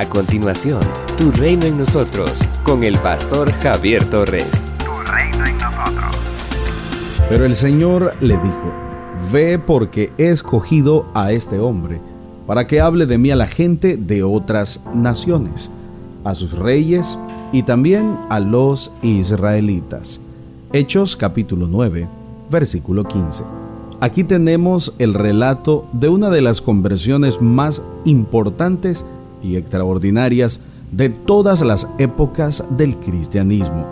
A continuación, Tu Reino en Nosotros, con el pastor Javier Torres. Tu Reino en Nosotros. Pero el Señor le dijo, Ve porque he escogido a este hombre, para que hable de mí a la gente de otras naciones, a sus reyes y también a los israelitas. Hechos capítulo 9, versículo 15. Aquí tenemos el relato de una de las conversiones más importantes y extraordinarias de todas las épocas del cristianismo.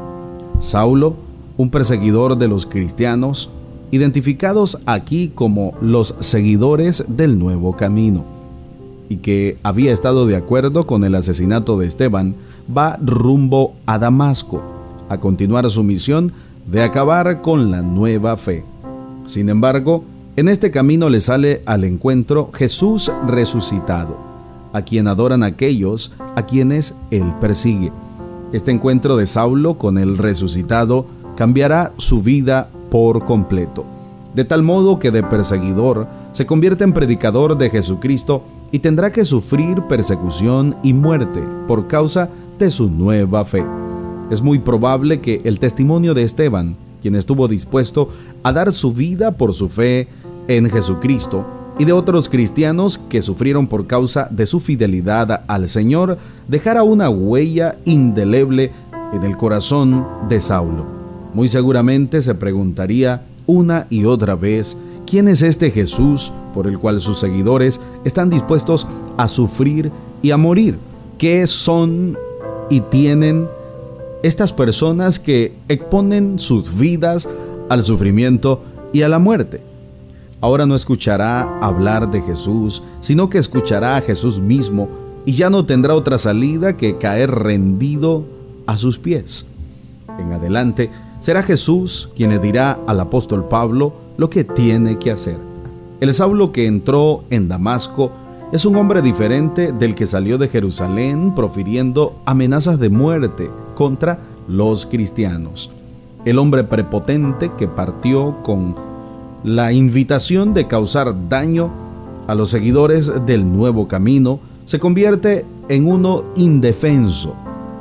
Saulo, un perseguidor de los cristianos, identificados aquí como los seguidores del nuevo camino, y que había estado de acuerdo con el asesinato de Esteban, va rumbo a Damasco, a continuar su misión de acabar con la nueva fe. Sin embargo, en este camino le sale al encuentro Jesús resucitado a quien adoran aquellos a quienes él persigue. Este encuentro de Saulo con el resucitado cambiará su vida por completo, de tal modo que de perseguidor se convierte en predicador de Jesucristo y tendrá que sufrir persecución y muerte por causa de su nueva fe. Es muy probable que el testimonio de Esteban, quien estuvo dispuesto a dar su vida por su fe en Jesucristo, y de otros cristianos que sufrieron por causa de su fidelidad al Señor, dejara una huella indeleble en el corazón de Saulo. Muy seguramente se preguntaría una y otra vez, ¿quién es este Jesús por el cual sus seguidores están dispuestos a sufrir y a morir? ¿Qué son y tienen estas personas que exponen sus vidas al sufrimiento y a la muerte? Ahora no escuchará hablar de Jesús, sino que escuchará a Jesús mismo y ya no tendrá otra salida que caer rendido a sus pies. En adelante será Jesús quien le dirá al apóstol Pablo lo que tiene que hacer. El Saulo que entró en Damasco es un hombre diferente del que salió de Jerusalén profiriendo amenazas de muerte contra los cristianos. El hombre prepotente que partió con la invitación de causar daño a los seguidores del nuevo camino se convierte en uno indefenso,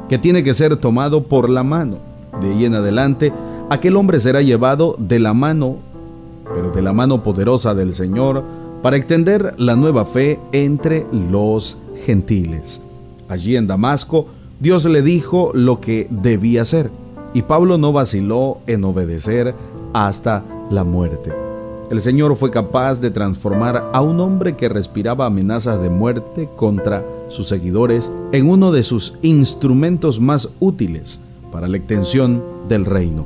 que tiene que ser tomado por la mano. De ahí en adelante, aquel hombre será llevado de la mano, pero de la mano poderosa del Señor, para extender la nueva fe entre los gentiles. Allí en Damasco, Dios le dijo lo que debía hacer, y Pablo no vaciló en obedecer hasta la muerte. El Señor fue capaz de transformar a un hombre que respiraba amenazas de muerte contra sus seguidores en uno de sus instrumentos más útiles para la extensión del reino.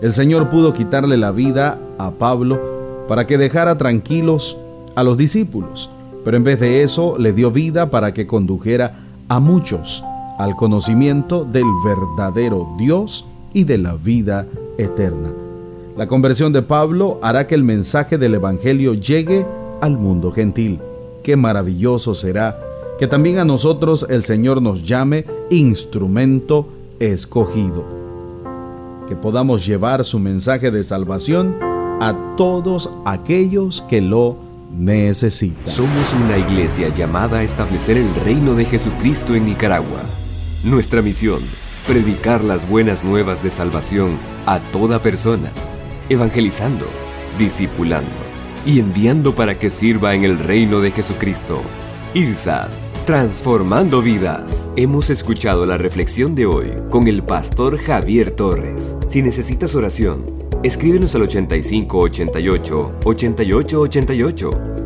El Señor pudo quitarle la vida a Pablo para que dejara tranquilos a los discípulos, pero en vez de eso le dio vida para que condujera a muchos al conocimiento del verdadero Dios y de la vida eterna. La conversión de Pablo hará que el mensaje del Evangelio llegue al mundo gentil. Qué maravilloso será que también a nosotros el Señor nos llame instrumento escogido. Que podamos llevar su mensaje de salvación a todos aquellos que lo necesitan. Somos una iglesia llamada a establecer el reino de Jesucristo en Nicaragua. Nuestra misión, predicar las buenas nuevas de salvación a toda persona evangelizando, discipulando y enviando para que sirva en el reino de Jesucristo. IRSAD, transformando vidas. Hemos escuchado la reflexión de hoy con el pastor Javier Torres. Si necesitas oración, escríbenos al 8588 8888